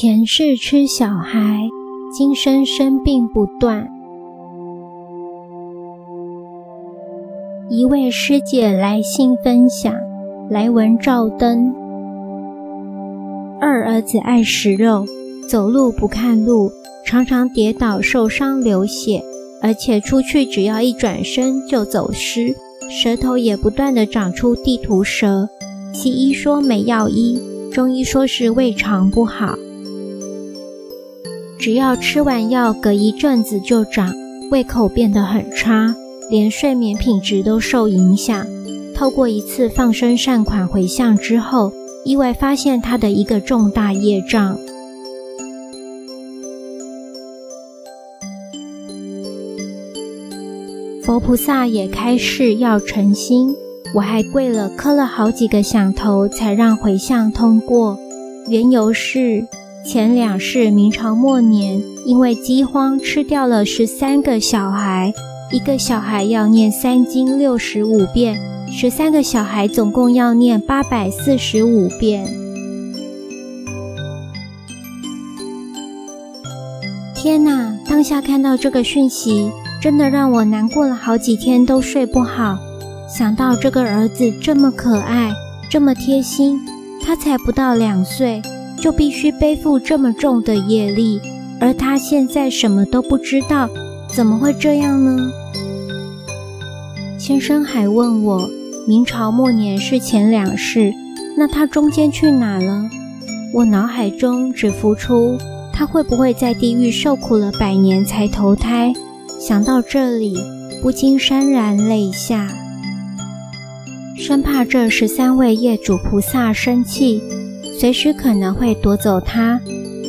前世吃小孩，今生生病不断。一位师姐来信分享，来文照灯。二儿子爱食肉，走路不看路，常常跌倒受伤流血，而且出去只要一转身就走失，舌头也不断的长出地图舌。西医说没药医，中医说是胃肠不好。只要吃完药，隔一阵子就长，胃口变得很差，连睡眠品质都受影响。透过一次放生善款回向之后，意外发现他的一个重大业障。佛菩萨也开示要诚心，我还跪了磕了好几个响头，才让回向通过。缘由是。前两世明朝末年，因为饥荒吃掉了十三个小孩，一个小孩要念三经六十五遍，十三个小孩总共要念八百四十五遍。天哪！当下看到这个讯息，真的让我难过了好几天，都睡不好。想到这个儿子这么可爱，这么贴心，他才不到两岁。就必须背负这么重的业力，而他现在什么都不知道，怎么会这样呢？先生还问我，明朝末年是前两世，那他中间去哪了？我脑海中只浮出他会不会在地狱受苦了百年才投胎？想到这里，不禁潸然泪下，生怕这十三位业主菩萨生气。随时可能会夺走他，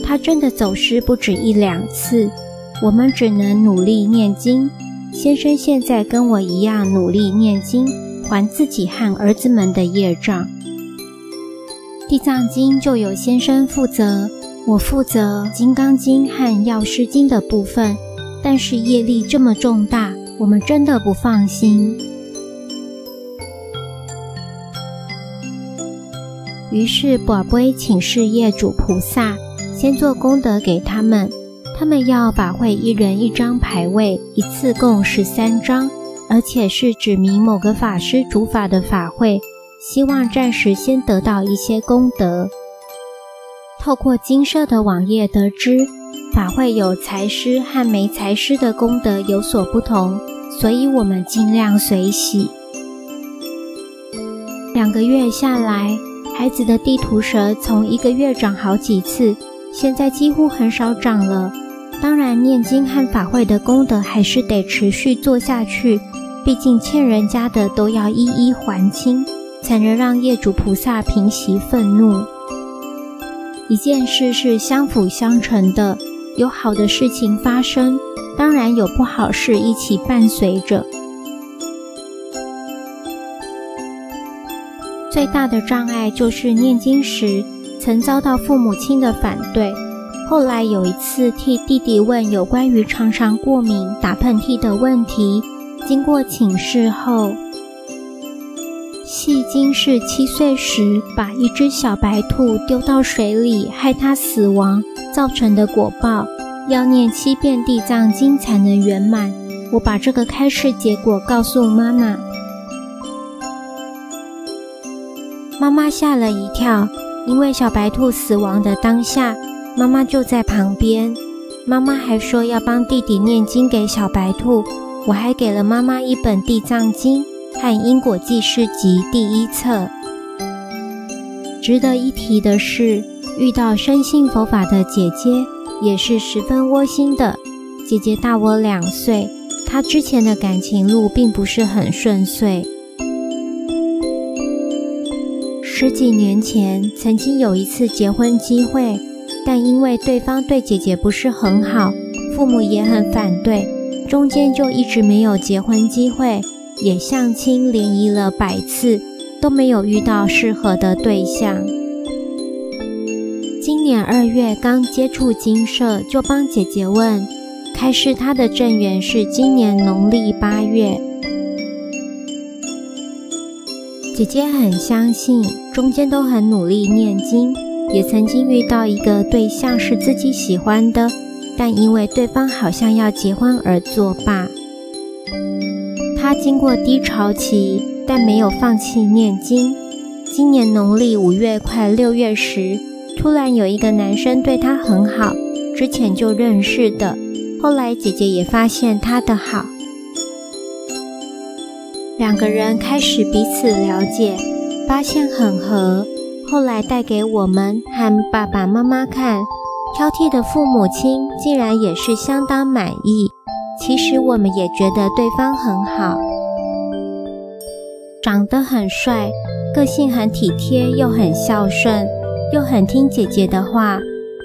他真的走失不止一两次，我们只能努力念经。先生现在跟我一样努力念经，还自己和儿子们的业障。地藏经就由先生负责，我负责金刚经和药师经的部分，但是业力这么重大，我们真的不放心。于是，宝杯请示业主菩萨，先做功德给他们。他们要法会一人一张牌位，一次共十三张，而且是指明某个法师主法的法会，希望暂时先得到一些功德。透过金色的网页得知，法会有财师和没财师的功德有所不同，所以我们尽量随喜。两个月下来，孩子的地图舌从一个月长好几次，现在几乎很少长了。当然，念经和法会的功德还是得持续做下去，毕竟欠人家的都要一一还清，才能让业主菩萨平息愤怒。一件事是相辅相成的，有好的事情发生，当然有不好事一起伴随着。最大的障碍就是念经时曾遭到父母亲的反对。后来有一次替弟弟问有关于常常过敏、打喷嚏的问题，经过请示后，戏精是七岁时把一只小白兔丢到水里，害它死亡造成的果报，要念七遍地藏经才能圆满。我把这个开示结果告诉妈妈。妈妈吓了一跳，因为小白兔死亡的当下，妈妈就在旁边。妈妈还说要帮弟弟念经给小白兔，我还给了妈妈一本《地藏经》和《因果记事集》第一册。值得一提的是，遇到深信佛法的姐姐也是十分窝心的。姐姐大我两岁，她之前的感情路并不是很顺遂。十几年前，曾经有一次结婚机会，但因为对方对姐姐不是很好，父母也很反对，中间就一直没有结婚机会，也相亲联谊了百次，都没有遇到适合的对象。今年二月刚接触金社，就帮姐姐问，开示她的正缘是今年农历八月。姐姐很相信，中间都很努力念经，也曾经遇到一个对象是自己喜欢的，但因为对方好像要结婚而作罢。他经过低潮期，但没有放弃念经。今年农历五月快六月时，突然有一个男生对他很好，之前就认识的。后来姐姐也发现他的好，两个人开始彼此了解，发现很合。后来带给我们和爸爸妈妈看，挑剔的父母亲竟然也是相当满意。其实我们也觉得对方很好，长得很帅，个性很体贴，又很孝顺，又很听姐姐的话，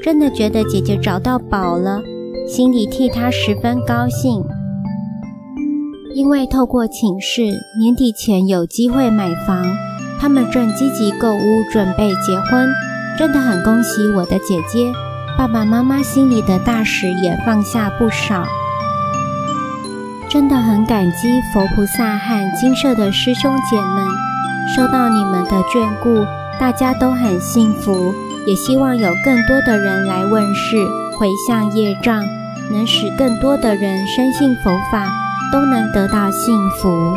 真的觉得姐姐找到宝了。心里替他十分高兴，因为透过请示，年底前有机会买房，他们正积极购屋，准备结婚，真的很恭喜我的姐姐。爸爸妈妈心里的大石也放下不少，真的很感激佛菩萨和金舍的师兄姐们，受到你们的眷顾，大家都很幸福，也希望有更多的人来问世。回向业障，能使更多的人深信佛法，都能得到幸福。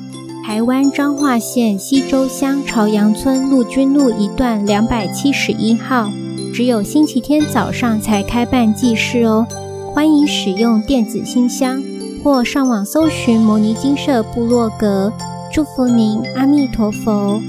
台湾彰化县西州乡朝阳村陆军路一段两百七十一号，只有星期天早上才开办祭事哦。欢迎使用电子信箱或上网搜寻摩尼金舍部落格。祝福您，阿弥陀佛。